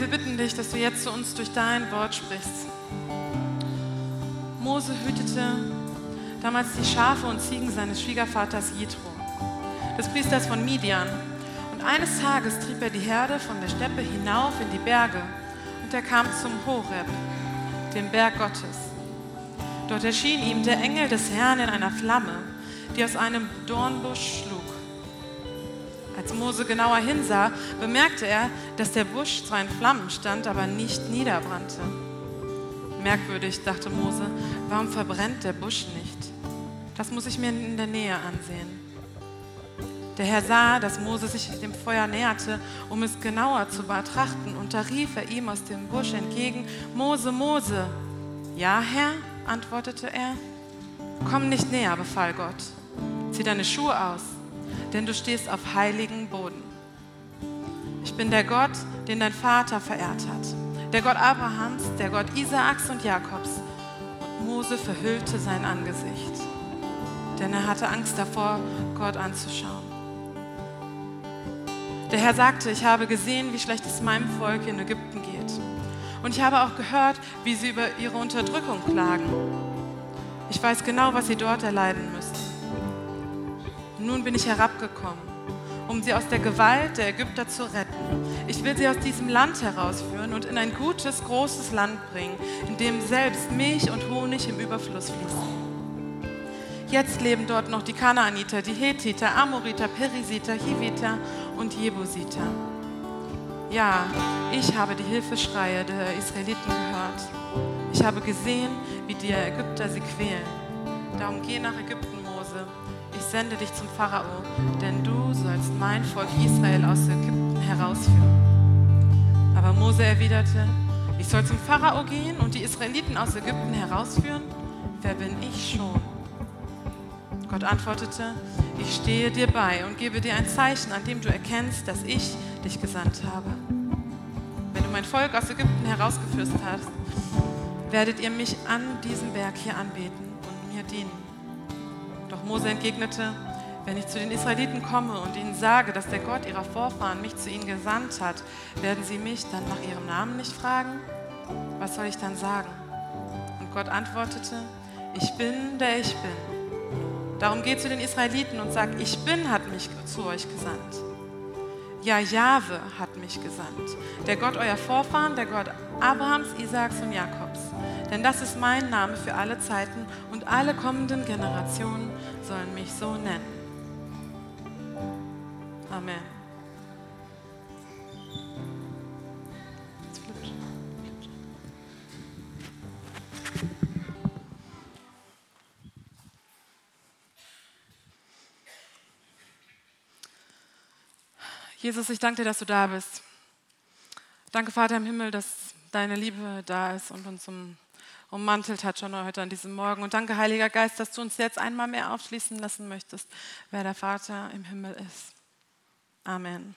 Wir bitten dich, dass du jetzt zu uns durch dein Wort sprichst. Mose hütete damals die Schafe und Ziegen seines Schwiegervaters Jethro, des Priesters von Midian. Und eines Tages trieb er die Herde von der Steppe hinauf in die Berge und er kam zum Horeb, dem Berg Gottes. Dort erschien ihm der Engel des Herrn in einer Flamme, die aus einem Dornbusch schlug. Als Mose genauer hinsah, bemerkte er, dass der Busch zwar in Flammen stand, aber nicht niederbrannte. Merkwürdig, dachte Mose, warum verbrennt der Busch nicht? Das muss ich mir in der Nähe ansehen. Der Herr sah, dass Mose sich dem Feuer näherte, um es genauer zu betrachten, und da rief er ihm aus dem Busch entgegen, Mose, Mose. Ja, Herr, antwortete er. Komm nicht näher, befahl Gott. Zieh deine Schuhe aus, denn du stehst auf heiligen Boden. Ich bin der Gott, den dein Vater verehrt hat, der Gott Abrahams, der Gott Isaaks und Jakobs. Und Mose verhüllte sein Angesicht, denn er hatte Angst davor, Gott anzuschauen. Der Herr sagte, ich habe gesehen, wie schlecht es meinem Volk in Ägypten geht. Und ich habe auch gehört, wie sie über ihre Unterdrückung klagen. Ich weiß genau, was sie dort erleiden müssen. Nun bin ich herabgekommen, um sie aus der Gewalt der Ägypter zu retten. Ich will sie aus diesem Land herausführen und in ein gutes, großes Land bringen, in dem selbst Milch und Honig im Überfluss fließen. Jetzt leben dort noch die Kanaaniter, die Hethiter, Amoriter, Perisiter, Hiviter und Jebusiter. Ja, ich habe die Hilfeschreie der Israeliten gehört. Ich habe gesehen, wie die Ägypter sie quälen. Darum geh nach Ägypten. Ich sende dich zum Pharao, denn du sollst mein Volk Israel aus Ägypten herausführen. Aber Mose erwiderte, ich soll zum Pharao gehen und die Israeliten aus Ägypten herausführen? Wer bin ich schon? Gott antwortete, ich stehe dir bei und gebe dir ein Zeichen, an dem du erkennst, dass ich dich gesandt habe. Wenn du mein Volk aus Ägypten herausgeführt hast, werdet ihr mich an diesem Berg hier anbeten und mir dienen. Doch Mose entgegnete, wenn ich zu den Israeliten komme und ihnen sage, dass der Gott ihrer Vorfahren mich zu ihnen gesandt hat, werden sie mich dann nach ihrem Namen nicht fragen? Was soll ich dann sagen? Und Gott antwortete, ich bin, der ich bin. Darum geht zu den Israeliten und sagt, ich bin, hat mich zu euch gesandt. Ja, Jahwe hat mich gesandt. Der Gott eurer Vorfahren, der Gott Abrahams, Isaaks und Jakobs. Denn das ist mein Name für alle Zeiten und alle kommenden Generationen sollen mich so nennen. Amen. Jesus, ich danke dir, dass du da bist. Danke, Vater im Himmel, dass deine Liebe da ist und uns um, ummantelt hat schon heute an diesem Morgen. Und danke, Heiliger Geist, dass du uns jetzt einmal mehr aufschließen lassen möchtest, wer der Vater im Himmel ist. Amen.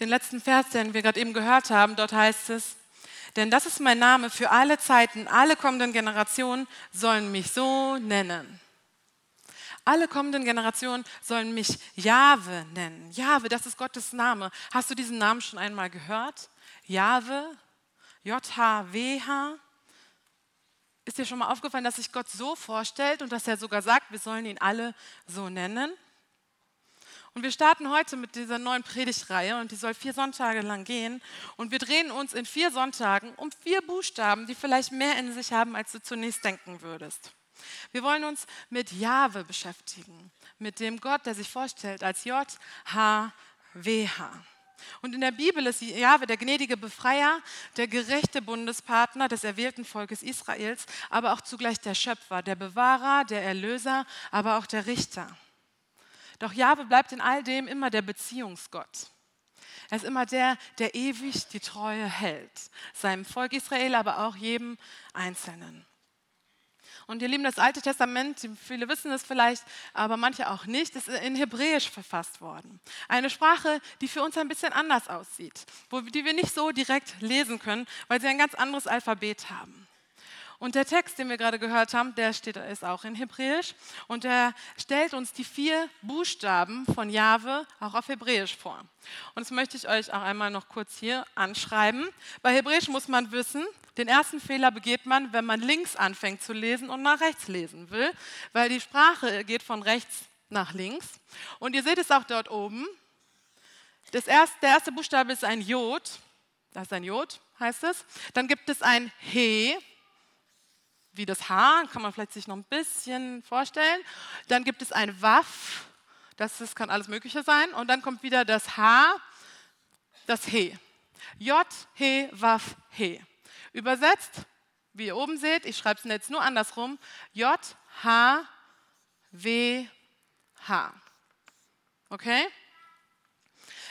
Den letzten Vers, den wir gerade eben gehört haben, dort heißt es, denn das ist mein Name für alle Zeiten, alle kommenden Generationen sollen mich so nennen. Alle kommenden Generationen sollen mich Jahwe nennen. Jahwe, das ist Gottes Name. Hast du diesen Namen schon einmal gehört? Jahwe, J-H-W-H. Ist dir schon mal aufgefallen, dass sich Gott so vorstellt und dass er sogar sagt, wir sollen ihn alle so nennen? Und wir starten heute mit dieser neuen Predigtreihe und die soll vier Sonntage lang gehen. Und wir drehen uns in vier Sonntagen um vier Buchstaben, die vielleicht mehr in sich haben, als du zunächst denken würdest. Wir wollen uns mit Jahwe beschäftigen, mit dem Gott, der sich vorstellt als J-H-W-H. Und in der Bibel ist Jahwe der gnädige Befreier, der gerechte Bundespartner des erwählten Volkes Israels, aber auch zugleich der Schöpfer, der Bewahrer, der Erlöser, aber auch der Richter. Doch Jahwe bleibt in all dem immer der Beziehungsgott. Er ist immer der, der ewig die Treue hält, seinem Volk Israel, aber auch jedem Einzelnen. Und ihr Lieben, das Alte Testament, viele wissen es vielleicht, aber manche auch nicht, ist in Hebräisch verfasst worden. Eine Sprache, die für uns ein bisschen anders aussieht, wo, die wir nicht so direkt lesen können, weil sie ein ganz anderes Alphabet haben. Und der Text, den wir gerade gehört haben, der steht, ist auch in Hebräisch und der stellt uns die vier Buchstaben von Jahwe auch auf Hebräisch vor. Und das möchte ich euch auch einmal noch kurz hier anschreiben. Bei Hebräisch muss man wissen, den ersten Fehler begeht man, wenn man links anfängt zu lesen und nach rechts lesen will, weil die Sprache geht von rechts nach links. Und ihr seht es auch dort oben. Erste, der erste Buchstabe ist ein Jod. Das ist ein Jod, heißt es. Dann gibt es ein He, wie das H, kann man vielleicht sich noch ein bisschen vorstellen. Dann gibt es ein Waff, das ist, kann alles Mögliche sein. Und dann kommt wieder das H, das He. J, He, Waff, He. Übersetzt, wie ihr oben seht, ich schreibe es jetzt nur andersrum, J, H, W, H. Okay?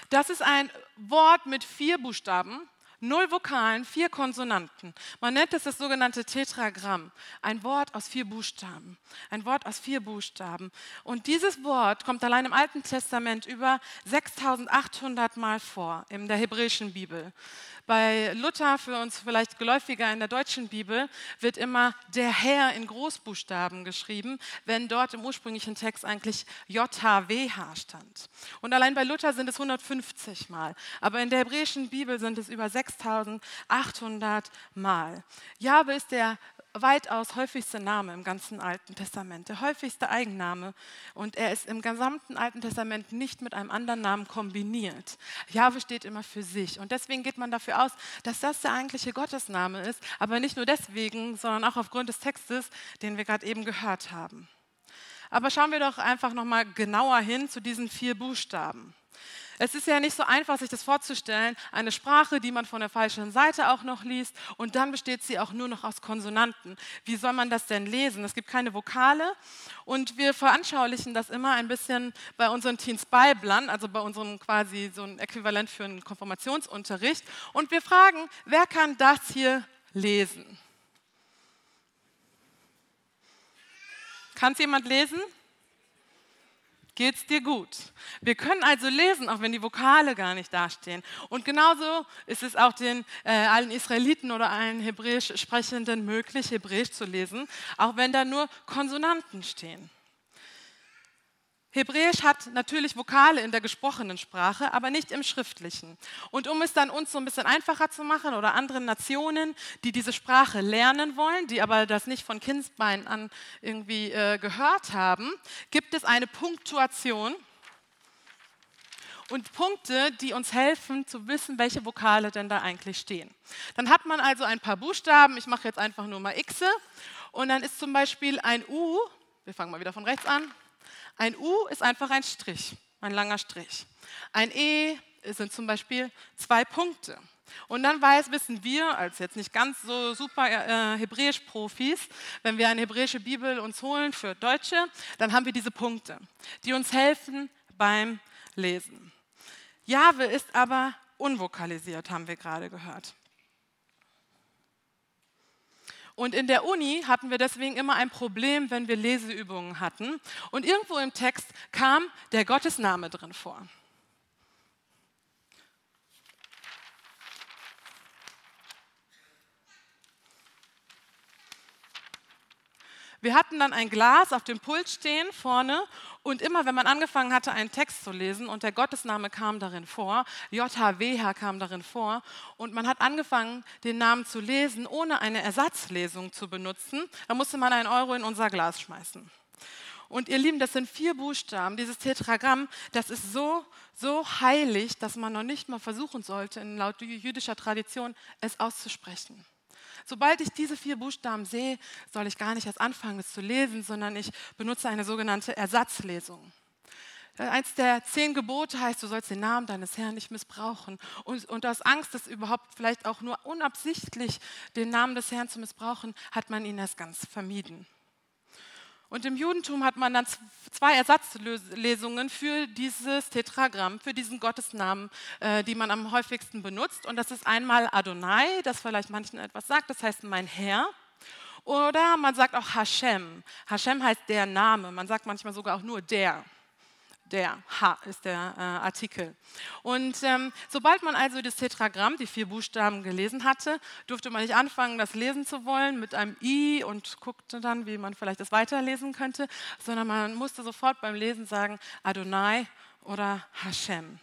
Das ist ein Wort mit vier Buchstaben Null Vokalen, vier Konsonanten. Man nennt es das sogenannte Tetragramm. Ein Wort aus vier Buchstaben. Ein Wort aus vier Buchstaben. Und dieses Wort kommt allein im Alten Testament über 6800 Mal vor in der hebräischen Bibel. Bei Luther, für uns vielleicht geläufiger in der deutschen Bibel, wird immer der Herr in Großbuchstaben geschrieben, wenn dort im ursprünglichen Text eigentlich JHWH stand. Und allein bei Luther sind es 150 Mal. Aber in der hebräischen Bibel sind es über 6800 Mal. Jahwe ist der weitaus häufigste Name im ganzen Alten Testament, der häufigste Eigenname. Und er ist im gesamten Alten Testament nicht mit einem anderen Namen kombiniert. Jahwe steht immer für sich. Und deswegen geht man dafür aus, dass das der eigentliche Gottesname ist. Aber nicht nur deswegen, sondern auch aufgrund des Textes, den wir gerade eben gehört haben. Aber schauen wir doch einfach nochmal genauer hin zu diesen vier Buchstaben. Es ist ja nicht so einfach, sich das vorzustellen. Eine Sprache, die man von der falschen Seite auch noch liest und dann besteht sie auch nur noch aus Konsonanten. Wie soll man das denn lesen? Es gibt keine Vokale und wir veranschaulichen das immer ein bisschen bei unseren Teens Bibeln, also bei unserem quasi so ein Äquivalent für einen Konfirmationsunterricht. Und wir fragen, wer kann das hier lesen? Kann es jemand lesen? Geht es dir gut. Wir können also lesen, auch wenn die Vokale gar nicht dastehen. Und genauso ist es auch den äh, allen Israeliten oder allen Hebräisch Sprechenden möglich, Hebräisch zu lesen, auch wenn da nur Konsonanten stehen. Hebräisch hat natürlich Vokale in der gesprochenen Sprache, aber nicht im schriftlichen. Und um es dann uns so ein bisschen einfacher zu machen oder anderen Nationen, die diese Sprache lernen wollen, die aber das nicht von Kindsbein an irgendwie äh, gehört haben, gibt es eine Punktuation und Punkte, die uns helfen zu wissen, welche Vokale denn da eigentlich stehen. Dann hat man also ein paar Buchstaben, ich mache jetzt einfach nur mal X und dann ist zum Beispiel ein U, wir fangen mal wieder von rechts an, ein U ist einfach ein Strich, ein langer Strich. Ein E sind zum Beispiel zwei Punkte. Und dann weiß, wissen wir, als jetzt nicht ganz so super äh, Hebräisch-Profis, wenn wir eine hebräische Bibel uns holen für Deutsche, dann haben wir diese Punkte, die uns helfen beim Lesen. Jahwe ist aber unvokalisiert, haben wir gerade gehört. Und in der Uni hatten wir deswegen immer ein Problem, wenn wir Leseübungen hatten. Und irgendwo im Text kam der Gottesname drin vor. Wir hatten dann ein Glas auf dem Pult stehen vorne und immer, wenn man angefangen hatte, einen Text zu lesen und der Gottesname kam darin vor, JHWH kam darin vor und man hat angefangen, den Namen zu lesen, ohne eine Ersatzlesung zu benutzen, dann musste man einen Euro in unser Glas schmeißen. Und ihr Lieben, das sind vier Buchstaben. Dieses Tetragramm, das ist so, so heilig, dass man noch nicht mal versuchen sollte, laut jüdischer Tradition es auszusprechen. Sobald ich diese vier Buchstaben sehe, soll ich gar nicht erst anfangen, es zu lesen, sondern ich benutze eine sogenannte Ersatzlesung. Äh, eins der zehn Gebote heißt, du sollst den Namen deines Herrn nicht missbrauchen. Und, und aus Angst, das überhaupt vielleicht auch nur unabsichtlich den Namen des Herrn zu missbrauchen, hat man ihn erst ganz vermieden. Und im Judentum hat man dann zwei Ersatzlesungen für dieses Tetragramm, für diesen Gottesnamen, äh, die man am häufigsten benutzt. Und das ist einmal Adonai, das vielleicht manchen etwas sagt, das heißt mein Herr. Oder man sagt auch Hashem. Hashem heißt der Name. Man sagt manchmal sogar auch nur der. Der, Ha ist der äh, Artikel. Und ähm, sobald man also das Tetragramm, die vier Buchstaben gelesen hatte, durfte man nicht anfangen, das lesen zu wollen mit einem I und guckte dann, wie man vielleicht das weiterlesen könnte, sondern man musste sofort beim Lesen sagen Adonai oder Hashem.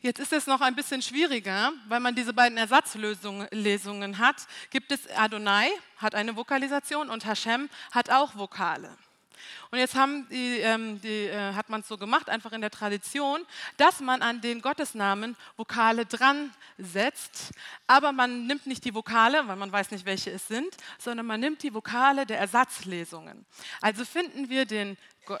Jetzt ist es noch ein bisschen schwieriger, weil man diese beiden Ersatzlesungen hat. Gibt es Adonai, hat eine Vokalisation und Hashem hat auch Vokale. Und jetzt die, ähm, die, äh, hat man es so gemacht, einfach in der Tradition, dass man an den Gottesnamen Vokale dran setzt, aber man nimmt nicht die Vokale, weil man weiß nicht, welche es sind, sondern man nimmt die Vokale der Ersatzlesungen. Also finden wir den,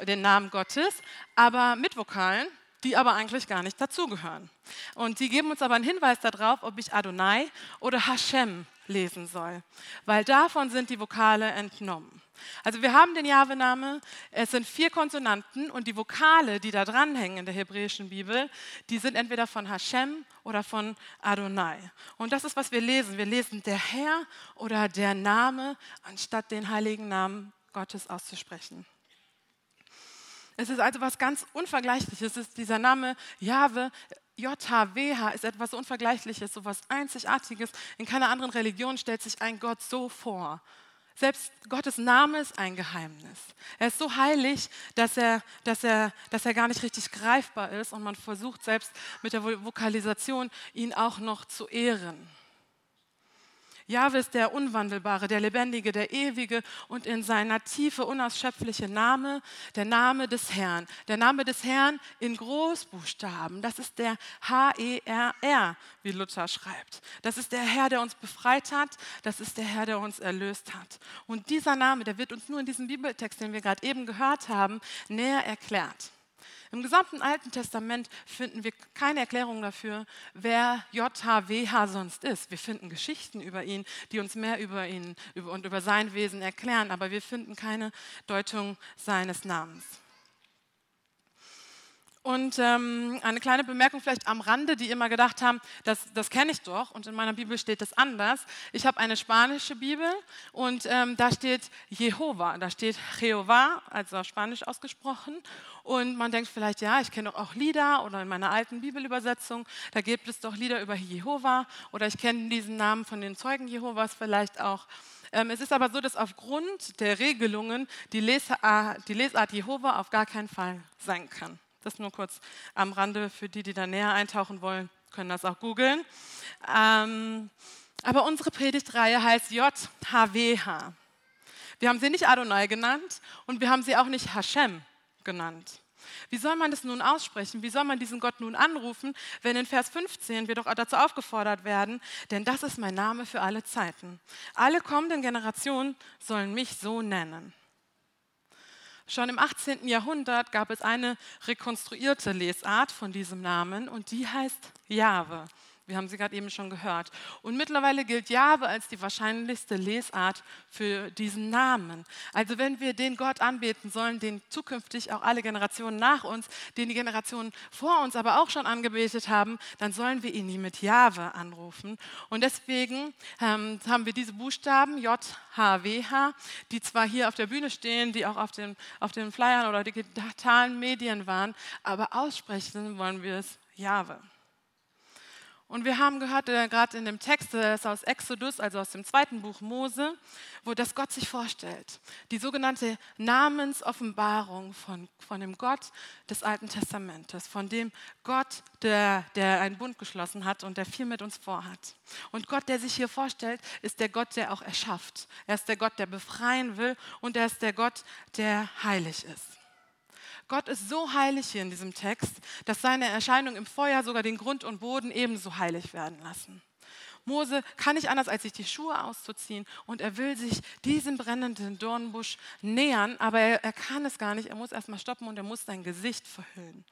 den Namen Gottes, aber mit Vokalen, die aber eigentlich gar nicht dazugehören. Und die geben uns aber einen Hinweis darauf, ob ich Adonai oder Hashem lesen soll, weil davon sind die Vokale entnommen. Also wir haben den Jahwe-Name, es sind vier Konsonanten und die Vokale, die da dranhängen in der hebräischen Bibel, die sind entweder von Hashem oder von Adonai. Und das ist, was wir lesen. Wir lesen der Herr oder der Name, anstatt den heiligen Namen Gottes auszusprechen. Es ist also was ganz Unvergleichliches. Es ist dieser Name Jahwe, JHWH ist etwas Unvergleichliches, so etwas Einzigartiges. In keiner anderen Religion stellt sich ein Gott so vor. Selbst Gottes Name ist ein Geheimnis. Er ist so heilig, dass er, dass, er, dass er gar nicht richtig greifbar ist und man versucht selbst mit der Vokalisation ihn auch noch zu ehren. Jahwe ist der Unwandelbare, der Lebendige, der Ewige und in seiner Tiefe unausschöpfliche Name, der Name des Herrn. Der Name des Herrn in Großbuchstaben, das ist der H-E-R-R, wie Luther schreibt. Das ist der Herr, der uns befreit hat, das ist der Herr, der uns erlöst hat. Und dieser Name, der wird uns nur in diesem Bibeltext, den wir gerade eben gehört haben, näher erklärt. Im gesamten Alten Testament finden wir keine Erklärung dafür, wer JHWH sonst ist. Wir finden Geschichten über ihn, die uns mehr über ihn und über sein Wesen erklären, aber wir finden keine Deutung seines Namens. Und ähm, eine kleine Bemerkung vielleicht am Rande, die immer gedacht haben, das, das kenne ich doch und in meiner Bibel steht das anders. Ich habe eine spanische Bibel und ähm, da steht Jehova, da steht Jehová, also Spanisch ausgesprochen. Und man denkt vielleicht, ja, ich kenne auch Lieder oder in meiner alten Bibelübersetzung, da gibt es doch Lieder über Jehova oder ich kenne diesen Namen von den Zeugen Jehovas vielleicht auch. Ähm, es ist aber so, dass aufgrund der Regelungen die Lesart, die Lesart Jehova auf gar keinen Fall sein kann. Das nur kurz am Rande für die, die da näher eintauchen wollen, können das auch googeln. Ähm, aber unsere Predigtreihe heißt JHWH. Wir haben sie nicht Adonai genannt und wir haben sie auch nicht Hashem genannt. Wie soll man das nun aussprechen? Wie soll man diesen Gott nun anrufen, wenn in Vers 15 wir doch dazu aufgefordert werden, denn das ist mein Name für alle Zeiten. Alle kommenden Generationen sollen mich so nennen. Schon im 18. Jahrhundert gab es eine rekonstruierte Lesart von diesem Namen und die heißt Jahwe. Wir haben sie gerade eben schon gehört. Und mittlerweile gilt Jahwe als die wahrscheinlichste Lesart für diesen Namen. Also wenn wir den Gott anbeten sollen, den zukünftig auch alle Generationen nach uns, den die Generationen vor uns aber auch schon angebetet haben, dann sollen wir ihn mit Jahwe anrufen. Und deswegen ähm, haben wir diese Buchstaben J, H, W, H, die zwar hier auf der Bühne stehen, die auch auf den, auf den Flyern oder digitalen Medien waren, aber aussprechen wollen wir es Jahwe. Und wir haben gehört, äh, gerade in dem Text äh, ist aus Exodus, also aus dem zweiten Buch Mose, wo das Gott sich vorstellt. Die sogenannte Namensoffenbarung von, von dem Gott des Alten Testamentes, von dem Gott, der, der einen Bund geschlossen hat und der viel mit uns vorhat. Und Gott, der sich hier vorstellt, ist der Gott, der auch erschafft. Er ist der Gott, der befreien will und er ist der Gott, der heilig ist. Gott ist so heilig hier in diesem Text, dass seine Erscheinung im Feuer sogar den Grund und Boden ebenso heilig werden lassen. Mose kann nicht anders, als sich die Schuhe auszuziehen und er will sich diesem brennenden Dornbusch nähern, aber er, er kann es gar nicht. Er muss erstmal stoppen und er muss sein Gesicht verhüllen.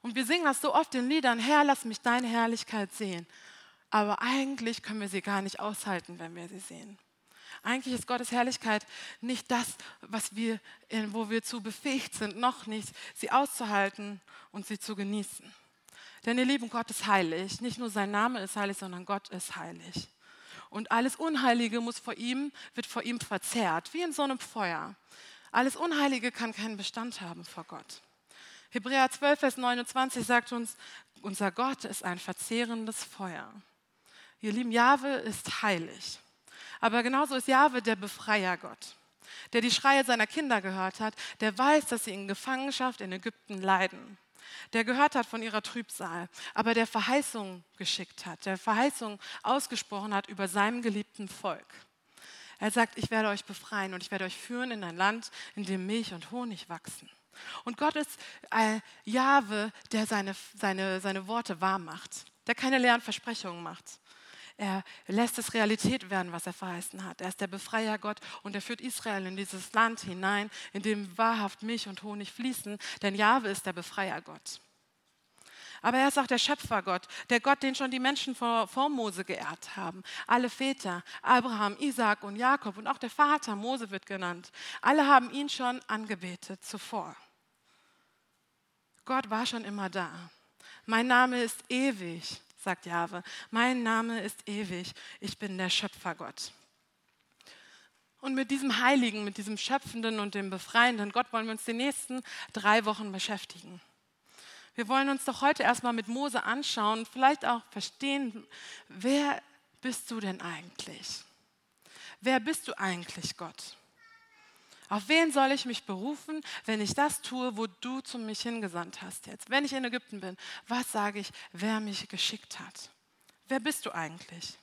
Und wir singen das so oft in Liedern, Herr, lass mich deine Herrlichkeit sehen. Aber eigentlich können wir sie gar nicht aushalten, wenn wir sie sehen. Eigentlich ist Gottes Herrlichkeit nicht das, was wir, wo wir zu befähigt sind, noch nicht, sie auszuhalten und sie zu genießen. Denn ihr Lieben, Gott ist heilig. Nicht nur sein Name ist heilig, sondern Gott ist heilig. Und alles Unheilige muss vor ihm, wird vor ihm verzehrt, wie in so einem Feuer. Alles Unheilige kann keinen Bestand haben vor Gott. Hebräer 12, Vers 29 sagt uns, unser Gott ist ein verzehrendes Feuer. Ihr lieben, Jahwe ist heilig. Aber genauso ist Jahwe der Befreiergott, der die Schreie seiner Kinder gehört hat, der weiß, dass sie in Gefangenschaft in Ägypten leiden, der gehört hat von ihrer Trübsal, aber der Verheißung geschickt hat, der Verheißung ausgesprochen hat über seinem geliebten Volk. Er sagt, ich werde euch befreien und ich werde euch führen in ein Land, in dem Milch und Honig wachsen. Und Gott ist ein Jahwe, der seine, seine, seine Worte wahr macht, der keine leeren Versprechungen macht. Er lässt es Realität werden, was er verheißen hat. Er ist der Befreier Gott und er führt Israel in dieses Land hinein, in dem wahrhaft Milch und Honig fließen, denn Jahwe ist der Befreier Gott. Aber er ist auch der Schöpfergott, der Gott, den schon die Menschen vor, vor Mose geehrt haben. Alle Väter, Abraham, Isaac und Jakob und auch der Vater, Mose wird genannt. Alle haben ihn schon angebetet zuvor. Gott war schon immer da. Mein Name ist ewig, sagt Jahwe. Mein Name ist ewig. Ich bin der Schöpfergott. Und mit diesem Heiligen, mit diesem Schöpfenden und dem Befreienden Gott wollen wir uns die nächsten drei Wochen beschäftigen. Wir wollen uns doch heute erstmal mit Mose anschauen und vielleicht auch verstehen, wer bist du denn eigentlich? Wer bist du eigentlich, Gott? Auf wen soll ich mich berufen, wenn ich das tue, wo du zu mich hingesandt hast jetzt? Wenn ich in Ägypten bin, was sage ich, wer mich geschickt hat? Wer bist du eigentlich?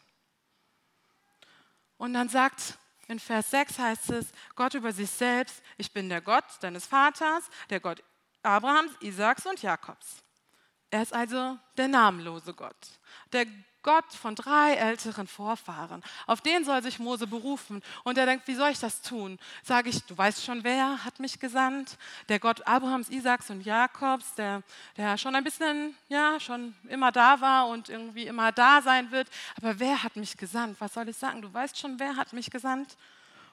Und dann sagt in Vers 6 heißt es, Gott über sich selbst, ich bin der Gott deines Vaters, der Gott Abrahams, Isaaks und Jakobs. Er ist also der namenlose Gott, der Gott von drei älteren Vorfahren. Auf den soll sich Mose berufen. Und er denkt, wie soll ich das tun? Sage ich, du weißt schon, wer hat mich gesandt? Der Gott Abrahams, Isaaks und Jakobs, der, der schon ein bisschen, ja, schon immer da war und irgendwie immer da sein wird. Aber wer hat mich gesandt? Was soll ich sagen? Du weißt schon, wer hat mich gesandt?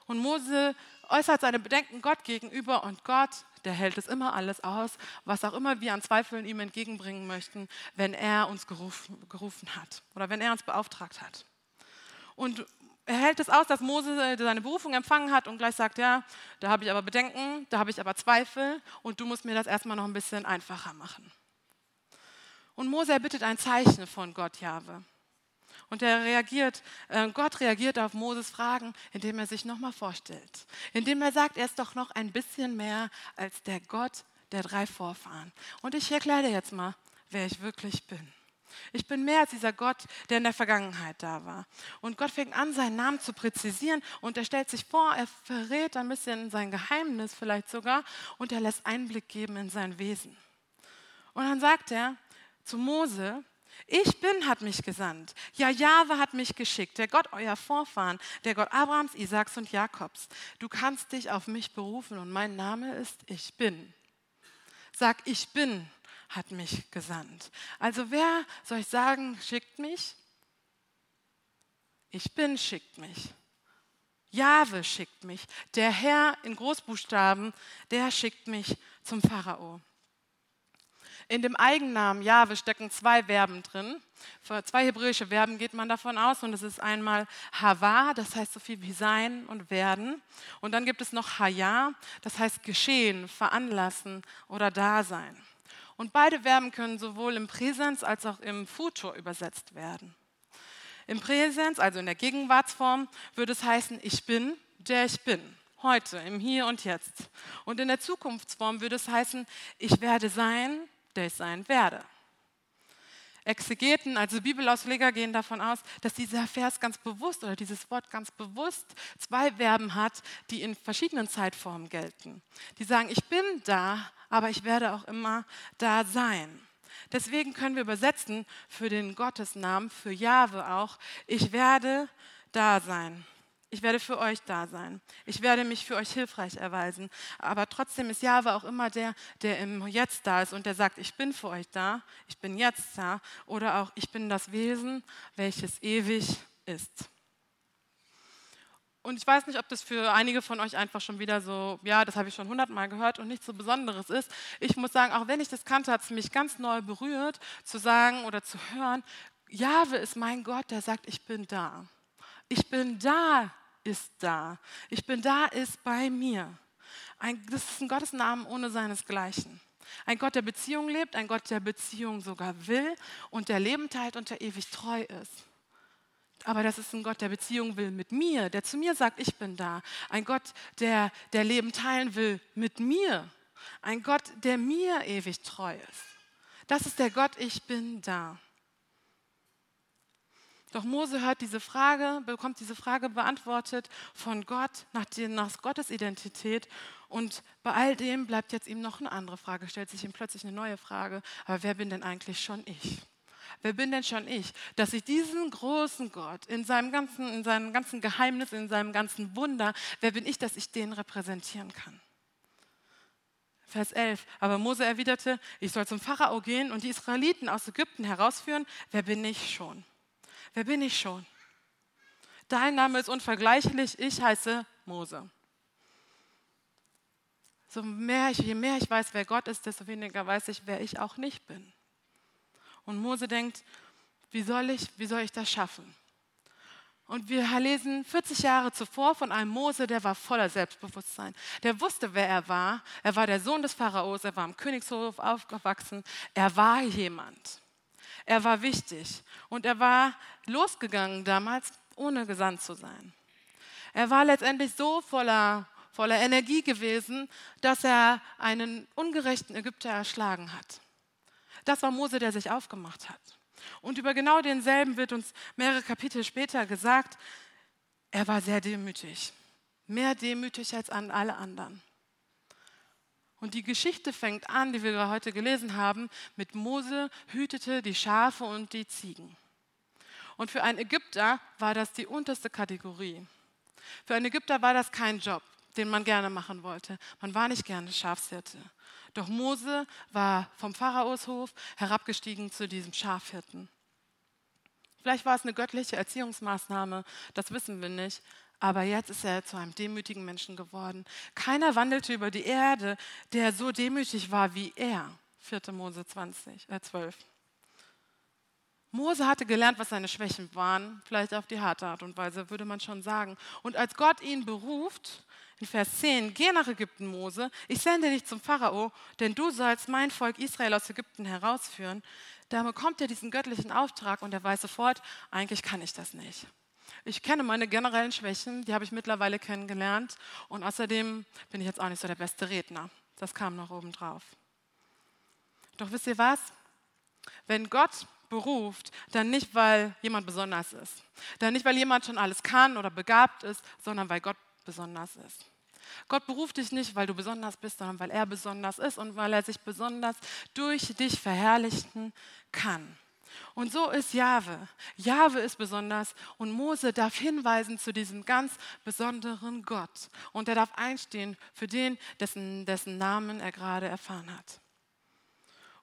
Und Mose äußert seine Bedenken Gott gegenüber und Gott der hält es immer alles aus, was auch immer wir an Zweifeln ihm entgegenbringen möchten, wenn er uns gerufen, gerufen hat oder wenn er uns beauftragt hat. Und er hält es aus, dass Mose seine Berufung empfangen hat und gleich sagt, ja, da habe ich aber Bedenken, da habe ich aber Zweifel und du musst mir das erstmal noch ein bisschen einfacher machen. Und Mose erbittet ein Zeichen von Gott, Jahwe. Und er reagiert, äh, Gott reagiert auf Moses Fragen, indem er sich nochmal vorstellt. Indem er sagt, er ist doch noch ein bisschen mehr als der Gott der drei Vorfahren. Und ich erkläre jetzt mal, wer ich wirklich bin. Ich bin mehr als dieser Gott, der in der Vergangenheit da war. Und Gott fängt an, seinen Namen zu präzisieren und er stellt sich vor, er verrät ein bisschen sein Geheimnis vielleicht sogar und er lässt Einblick geben in sein Wesen. Und dann sagt er zu Mose, ich bin hat mich gesandt. Ja, Jahwe hat mich geschickt. Der Gott euer Vorfahren, der Gott Abrahams, Isaaks und Jakobs. Du kannst dich auf mich berufen und mein Name ist Ich bin. Sag, ich bin hat mich gesandt. Also wer, soll ich sagen, schickt mich? Ich bin schickt mich. Jahwe schickt mich. Der Herr in Großbuchstaben, der schickt mich zum Pharao. In dem Eigennamen Jahwe stecken zwei Verben drin. Für zwei hebräische Verben geht man davon aus und es ist einmal Hava, das heißt so viel wie sein und werden. Und dann gibt es noch Haya, das heißt geschehen, veranlassen oder Dasein. Und beide Verben können sowohl im Präsens als auch im Futur übersetzt werden. Im Präsens, also in der Gegenwartsform, würde es heißen, ich bin, der ich bin. Heute, im Hier und Jetzt. Und in der Zukunftsform würde es heißen, ich werde sein, der ich sein werde. Exegeten, also Bibelausleger, gehen davon aus, dass dieser Vers ganz bewusst oder dieses Wort ganz bewusst zwei Verben hat, die in verschiedenen Zeitformen gelten. Die sagen, ich bin da, aber ich werde auch immer da sein. Deswegen können wir übersetzen für den Gottesnamen, für Jahwe auch, ich werde da sein. Ich werde für euch da sein. Ich werde mich für euch hilfreich erweisen. Aber trotzdem ist Jahwe auch immer der, der im Jetzt da ist und der sagt, ich bin für euch da, ich bin jetzt da. Oder auch, ich bin das Wesen, welches ewig ist. Und ich weiß nicht, ob das für einige von euch einfach schon wieder so, ja, das habe ich schon hundertmal gehört und nichts so Besonderes ist. Ich muss sagen, auch wenn ich das kannte, hat es mich ganz neu berührt, zu sagen oder zu hören, Jahwe ist mein Gott, der sagt, ich bin da. Ich bin da, ist da. Ich bin da, ist bei mir. Ein, das ist ein Gottesnamen ohne seinesgleichen. Ein Gott, der Beziehung lebt, ein Gott, der Beziehung sogar will und der Leben teilt und der ewig treu ist. Aber das ist ein Gott, der Beziehung will mit mir, der zu mir sagt, ich bin da. Ein Gott, der, der Leben teilen will mit mir. Ein Gott, der mir ewig treu ist. Das ist der Gott, ich bin da. Doch Mose hört diese Frage, bekommt diese Frage beantwortet von Gott nach, den, nach Gottes Identität und bei all dem bleibt jetzt ihm noch eine andere Frage, stellt sich ihm plötzlich eine neue Frage. Aber wer bin denn eigentlich schon ich? Wer bin denn schon ich, dass ich diesen großen Gott in seinem ganzen, in seinem ganzen Geheimnis, in seinem ganzen Wunder, wer bin ich, dass ich den repräsentieren kann? Vers 11. Aber Mose erwiderte, ich soll zum Pharao gehen und die Israeliten aus Ägypten herausführen. Wer bin ich schon? Wer bin ich schon? Dein Name ist unvergleichlich, ich heiße Mose. So mehr ich, je mehr ich weiß, wer Gott ist, desto weniger weiß ich, wer ich auch nicht bin. Und Mose denkt, wie soll ich, wie soll ich das schaffen? Und wir lesen 40 Jahre zuvor von einem Mose, der war voller Selbstbewusstsein. Der wusste, wer er war. Er war der Sohn des Pharaos, er war im Königshof aufgewachsen. Er war jemand. Er war wichtig. Und er war losgegangen damals, ohne gesandt zu sein. Er war letztendlich so voller, voller Energie gewesen, dass er einen ungerechten Ägypter erschlagen hat. Das war Mose, der sich aufgemacht hat. Und über genau denselben wird uns mehrere Kapitel später gesagt, er war sehr demütig, mehr demütig als an alle anderen. Und die Geschichte fängt an, die wir heute gelesen haben, mit Mose hütete die Schafe und die Ziegen. Und für einen Ägypter war das die unterste Kategorie. Für einen Ägypter war das kein Job, den man gerne machen wollte. Man war nicht gerne Schafshirte. Doch Mose war vom Pharaoshof herabgestiegen zu diesem Schafhirten. Vielleicht war es eine göttliche Erziehungsmaßnahme, das wissen wir nicht. Aber jetzt ist er zu einem demütigen Menschen geworden. Keiner wandelte über die Erde, der so demütig war wie er. 4. Mose 20, äh 12. Mose hatte gelernt, was seine Schwächen waren, vielleicht auf die harte Art und Weise, würde man schon sagen. Und als Gott ihn beruft, in Vers 10, geh nach Ägypten, Mose, ich sende dich zum Pharao, denn du sollst mein Volk Israel aus Ägypten herausführen. Da bekommt er diesen göttlichen Auftrag und er weiß sofort, eigentlich kann ich das nicht. Ich kenne meine generellen Schwächen, die habe ich mittlerweile kennengelernt und außerdem bin ich jetzt auch nicht so der beste Redner. Das kam noch oben drauf. Doch wisst ihr was? Wenn Gott beruft, dann nicht, weil jemand besonders ist. Dann nicht, weil jemand schon alles kann oder begabt ist, sondern weil Gott besonders ist. Gott beruft dich nicht, weil du besonders bist, sondern weil er besonders ist und weil er sich besonders durch dich verherrlichen kann. Und so ist Jahwe. Jahwe ist besonders und Mose darf hinweisen zu diesem ganz besonderen Gott. Und er darf einstehen für den, dessen, dessen Namen er gerade erfahren hat.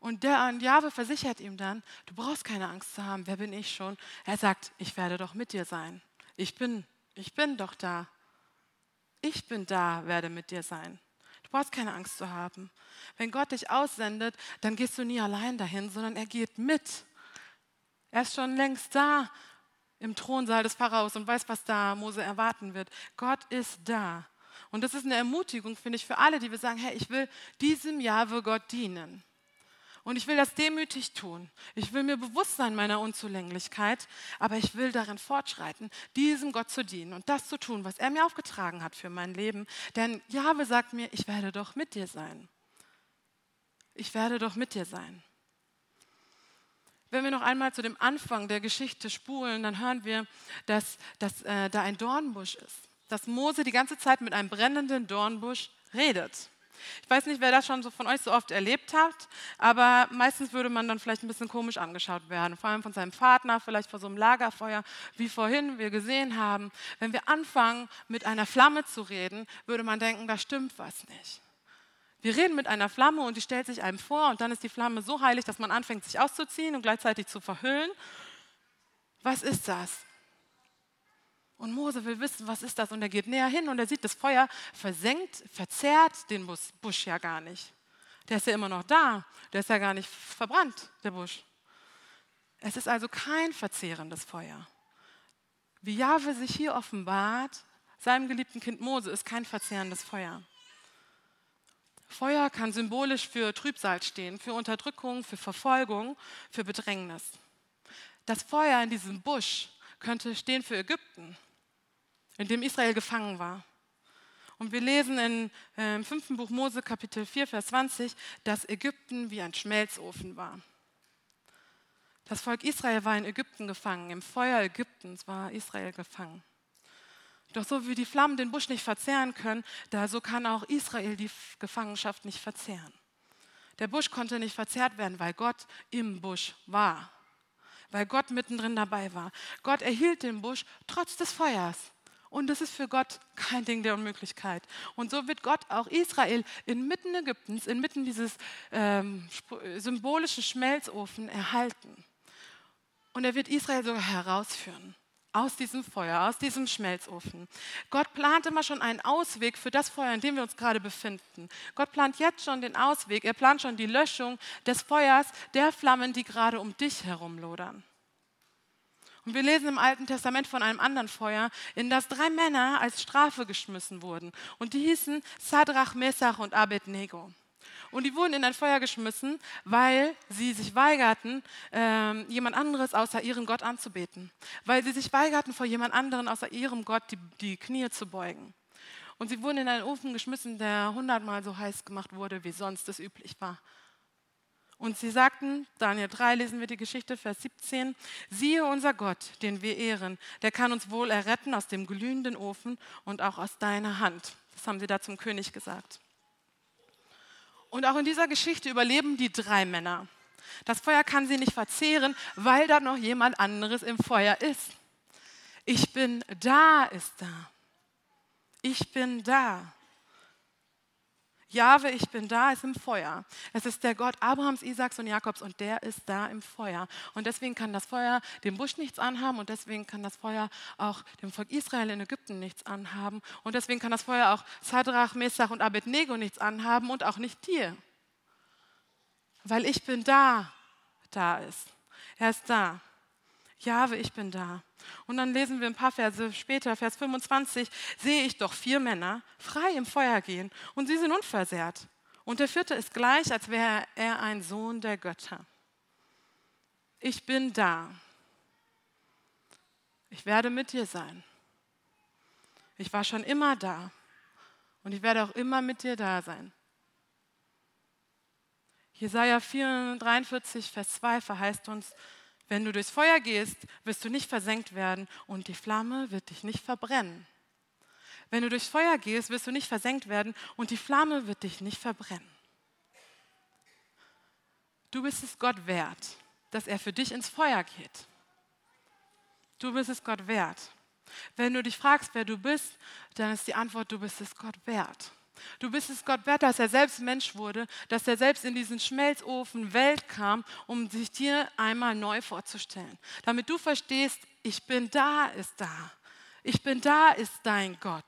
Und der und Jahwe versichert ihm dann, du brauchst keine Angst zu haben, wer bin ich schon? Er sagt, ich werde doch mit dir sein. Ich bin, ich bin doch da. Ich bin da, werde mit dir sein. Du brauchst keine Angst zu haben. Wenn Gott dich aussendet, dann gehst du nie allein dahin, sondern er geht mit. Er ist schon längst da im Thronsaal des Pharaos und weiß, was da Mose erwarten wird. Gott ist da. Und das ist eine Ermutigung, finde ich, für alle, die wir sagen, hey, ich will diesem Jahwe Gott dienen. Und ich will das demütig tun. Ich will mir bewusst sein meiner Unzulänglichkeit, aber ich will darin fortschreiten, diesem Gott zu dienen und das zu tun, was er mir aufgetragen hat für mein Leben. Denn Jahwe sagt mir, ich werde doch mit dir sein. Ich werde doch mit dir sein. Wenn wir noch einmal zu dem Anfang der Geschichte spulen, dann hören wir, dass, dass äh, da ein Dornbusch ist. Dass Mose die ganze Zeit mit einem brennenden Dornbusch redet. Ich weiß nicht, wer das schon so von euch so oft erlebt hat, aber meistens würde man dann vielleicht ein bisschen komisch angeschaut werden, vor allem von seinem Partner, vielleicht vor so einem Lagerfeuer, wie vorhin wir gesehen haben. Wenn wir anfangen, mit einer Flamme zu reden, würde man denken, da stimmt was nicht. Wir reden mit einer Flamme und die stellt sich einem vor und dann ist die Flamme so heilig, dass man anfängt, sich auszuziehen und gleichzeitig zu verhüllen. Was ist das? Und Mose will wissen, was ist das? Und er geht näher hin und er sieht, das Feuer versenkt, verzerrt den Busch ja gar nicht. Der ist ja immer noch da. Der ist ja gar nicht verbrannt, der Busch. Es ist also kein verzehrendes Feuer. Wie Jahwe sich hier offenbart, seinem geliebten Kind Mose, ist kein verzehrendes Feuer. Feuer kann symbolisch für Trübsal stehen, für Unterdrückung, für Verfolgung, für Bedrängnis. Das Feuer in diesem Busch könnte stehen für Ägypten, in dem Israel gefangen war. Und wir lesen in, äh, im fünften Buch Mose, Kapitel 4, Vers 20, dass Ägypten wie ein Schmelzofen war. Das Volk Israel war in Ägypten gefangen, im Feuer Ägyptens war Israel gefangen. Doch so wie die Flammen den Busch nicht verzehren können, da so kann auch Israel die Gefangenschaft nicht verzehren. Der Busch konnte nicht verzehrt werden, weil Gott im Busch war, weil Gott mittendrin dabei war. Gott erhielt den Busch trotz des Feuers. Und das ist für Gott kein Ding der Unmöglichkeit. Und so wird Gott auch Israel inmitten Ägyptens, inmitten dieses ähm, symbolischen Schmelzofen erhalten. Und er wird Israel sogar herausführen aus diesem Feuer, aus diesem Schmelzofen. Gott plant immer schon einen Ausweg für das Feuer, in dem wir uns gerade befinden. Gott plant jetzt schon den Ausweg, er plant schon die Löschung des Feuers, der Flammen, die gerade um dich herum lodern. Und wir lesen im Alten Testament von einem anderen Feuer, in das drei Männer als Strafe geschmissen wurden. Und die hießen Sadrach, Mesach und Abednego. Und die wurden in ein Feuer geschmissen, weil sie sich weigerten, ähm, jemand anderes außer ihrem Gott anzubeten. Weil sie sich weigerten, vor jemand anderen außer ihrem Gott die, die Knie zu beugen. Und sie wurden in einen Ofen geschmissen, der hundertmal so heiß gemacht wurde, wie sonst es üblich war. Und sie sagten, Daniel 3 lesen wir die Geschichte, Vers 17, siehe unser Gott, den wir ehren, der kann uns wohl erretten aus dem glühenden Ofen und auch aus deiner Hand. Das haben sie da zum König gesagt. Und auch in dieser Geschichte überleben die drei Männer. Das Feuer kann sie nicht verzehren, weil da noch jemand anderes im Feuer ist. Ich bin da, ist da. Ich bin da. Jahwe, ich bin da, ist im Feuer. Es ist der Gott Abrahams, Isaaks und Jakobs und der ist da im Feuer. Und deswegen kann das Feuer dem Busch nichts anhaben und deswegen kann das Feuer auch dem Volk Israel in Ägypten nichts anhaben. Und deswegen kann das Feuer auch Sadrach, Mesach und Abednego nichts anhaben und auch nicht dir. Weil ich bin da, da ist. Er ist da. Jahwe, ich bin da. Und dann lesen wir ein paar Verse später, Vers 25, sehe ich doch vier Männer frei im Feuer gehen und sie sind unversehrt. Und der vierte ist gleich, als wäre er ein Sohn der Götter. Ich bin da. Ich werde mit dir sein. Ich war schon immer da und ich werde auch immer mit dir da sein. Jesaja 43, Vers 2 verheißt uns, wenn du durchs Feuer gehst, wirst du nicht versenkt werden und die Flamme wird dich nicht verbrennen. Wenn du durchs Feuer gehst, wirst du nicht versenkt werden und die Flamme wird dich nicht verbrennen. Du bist es Gott wert, dass er für dich ins Feuer geht. Du bist es Gott wert. Wenn du dich fragst, wer du bist, dann ist die Antwort, du bist es Gott wert. Du bist es Gott wert, dass er selbst Mensch wurde, dass er selbst in diesen Schmelzofen Welt kam, um sich dir einmal neu vorzustellen. Damit du verstehst, ich bin da, ist da. Ich bin da, ist dein Gott.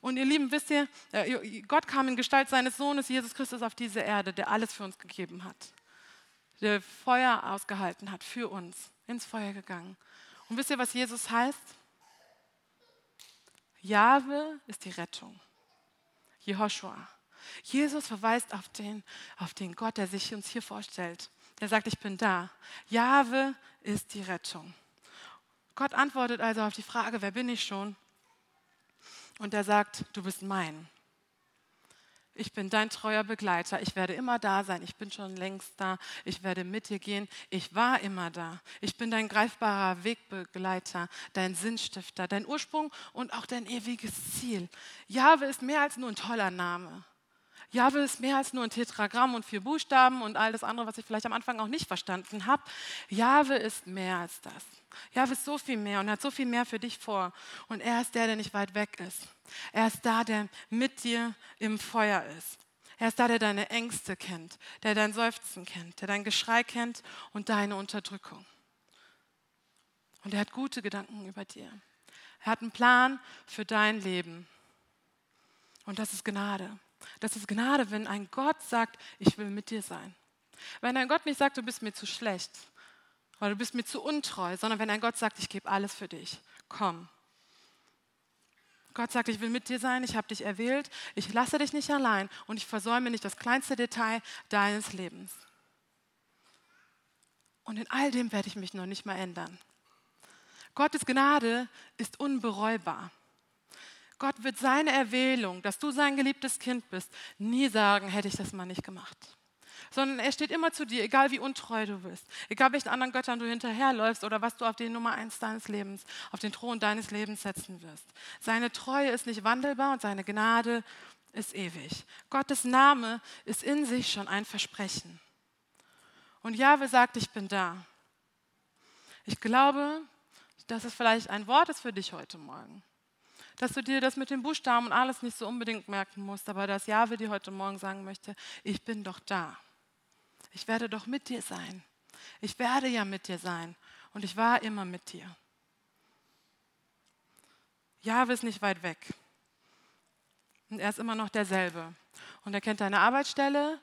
Und ihr Lieben, wisst ihr, äh, Gott kam in Gestalt seines Sohnes Jesus Christus auf diese Erde, der alles für uns gegeben hat. Der Feuer ausgehalten hat für uns, ins Feuer gegangen. Und wisst ihr, was Jesus heißt? Jahwe ist die Rettung. Jehoshua. Jesus verweist auf den, auf den Gott, der sich uns hier vorstellt. Der sagt, ich bin da. Jahwe ist die Rettung. Gott antwortet also auf die Frage, wer bin ich schon? Und er sagt, du bist mein. Ich bin dein treuer Begleiter. Ich werde immer da sein. Ich bin schon längst da. Ich werde mit dir gehen. Ich war immer da. Ich bin dein greifbarer Wegbegleiter, dein Sinnstifter, dein Ursprung und auch dein ewiges Ziel. Jahwe ist mehr als nur ein toller Name. Jahwe ist mehr als nur ein Tetragramm und vier Buchstaben und all das andere, was ich vielleicht am Anfang auch nicht verstanden habe. Jahwe ist mehr als das. Jahwe ist so viel mehr und hat so viel mehr für dich vor. Und er ist der, der nicht weit weg ist. Er ist da, der mit dir im Feuer ist. Er ist da, der deine Ängste kennt, der dein Seufzen kennt, der dein Geschrei kennt und deine Unterdrückung. Und er hat gute Gedanken über dir. Er hat einen Plan für dein Leben. Und das ist Gnade. Das ist Gnade, wenn ein Gott sagt, ich will mit dir sein. Wenn ein Gott nicht sagt, du bist mir zu schlecht oder du bist mir zu untreu, sondern wenn ein Gott sagt, ich gebe alles für dich, komm. Gott sagt, ich will mit dir sein, ich habe dich erwählt, ich lasse dich nicht allein und ich versäume nicht das kleinste Detail deines Lebens. Und in all dem werde ich mich noch nicht mal ändern. Gottes Gnade ist unbereubar. Gott wird seine Erwählung, dass du sein geliebtes Kind bist, nie sagen, hätte ich das mal nicht gemacht. Sondern er steht immer zu dir, egal wie untreu du bist, egal welchen anderen Göttern du hinterherläufst oder was du auf den Nummer eins deines Lebens, auf den Thron deines Lebens setzen wirst. Seine Treue ist nicht wandelbar und seine Gnade ist ewig. Gottes Name ist in sich schon ein Versprechen. Und Jahwe sagt, ich bin da. Ich glaube, dass es vielleicht ein Wort ist für dich heute Morgen. Dass du dir das mit den Buchstaben und alles nicht so unbedingt merken musst, aber dass Jahwe dir heute Morgen sagen möchte, ich bin doch da. Ich werde doch mit dir sein. Ich werde ja mit dir sein. Und ich war immer mit dir. Jahwe ist nicht weit weg. Und er ist immer noch derselbe. Und er kennt deine Arbeitsstelle,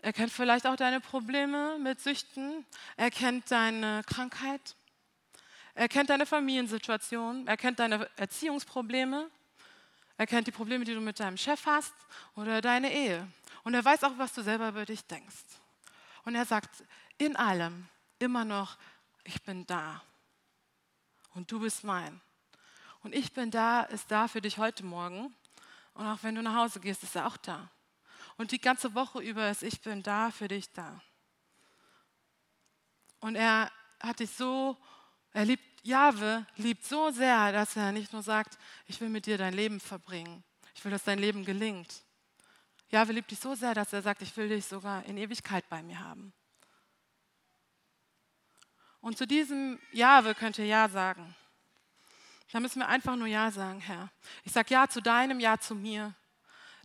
er kennt vielleicht auch deine Probleme mit Süchten. Er kennt deine Krankheit. Er kennt deine Familiensituation. Er kennt deine Erziehungsprobleme. Er kennt die Probleme, die du mit deinem Chef hast oder deine Ehe. Und er weiß auch, was du selber über dich denkst. Und er sagt in allem immer noch, ich bin da. Und du bist mein. Und ich bin da, ist da für dich heute Morgen. Und auch wenn du nach Hause gehst, ist er auch da. Und die ganze Woche über ist, ich bin da für dich da. Und er hat dich so, er liebt, Jahwe liebt so sehr, dass er nicht nur sagt, ich will mit dir dein Leben verbringen. Ich will, dass dein Leben gelingt. Jahwe liebt dich so sehr, dass er sagt, ich will dich sogar in Ewigkeit bei mir haben. Und zu diesem Jahwe könnt ihr Ja sagen. Da müssen wir einfach nur Ja sagen, Herr. Ich sage Ja zu deinem, Ja zu mir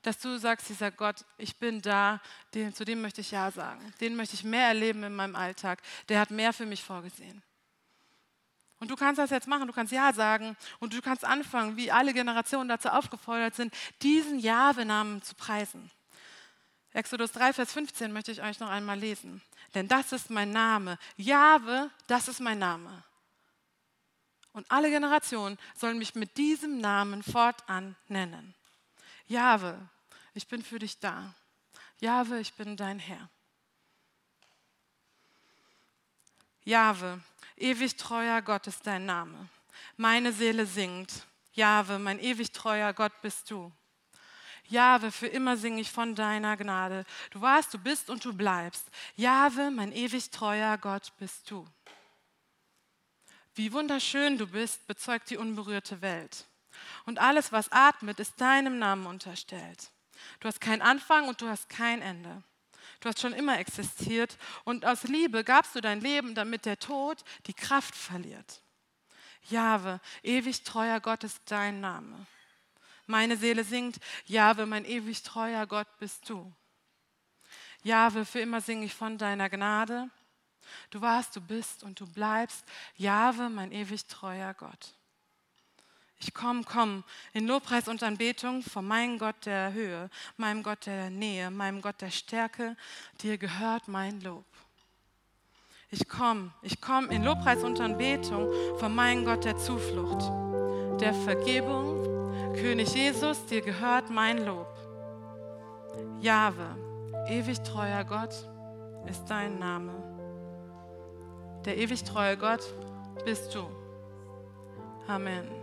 dass du sagst, dieser Gott, ich bin da, den, zu dem möchte ich Ja sagen. Den möchte ich mehr erleben in meinem Alltag. Der hat mehr für mich vorgesehen. Und du kannst das jetzt machen, du kannst Ja sagen und du kannst anfangen, wie alle Generationen dazu aufgefordert sind, diesen Jahwe-Namen zu preisen. Exodus 3, Vers 15 möchte ich euch noch einmal lesen. Denn das ist mein Name. Jahwe, das ist mein Name. Und alle Generationen sollen mich mit diesem Namen fortan nennen. Jahwe, ich bin für dich da. Jahwe, ich bin dein Herr. Jahwe, ewig treuer Gott ist dein Name. Meine Seele singt. Jahwe, mein ewig treuer Gott bist du. Jahwe, für immer singe ich von deiner Gnade. Du warst, du bist und du bleibst. Jahwe, mein ewig treuer Gott bist du. Wie wunderschön du bist, bezeugt die unberührte Welt. Und alles, was atmet, ist deinem Namen unterstellt. Du hast keinen Anfang und du hast kein Ende. Du hast schon immer existiert und aus Liebe gabst du dein Leben, damit der Tod die Kraft verliert. Jahwe, ewig treuer Gott ist dein Name. Meine Seele singt, Jahwe, mein ewig treuer Gott bist du. Jahwe, für immer singe ich von deiner Gnade. Du warst, du bist und du bleibst. Jahwe, mein ewig treuer Gott. Ich komme, komm in Lobpreis und Anbetung vor meinem Gott der Höhe, meinem Gott der Nähe, meinem Gott der Stärke. Dir gehört mein Lob. Ich komme, ich komme in Lobpreis und Anbetung vor meinem Gott der Zuflucht, der Vergebung. König Jesus, dir gehört mein Lob. Jahwe, ewig treuer Gott, ist dein Name. Der ewig treue Gott bist du. Amen.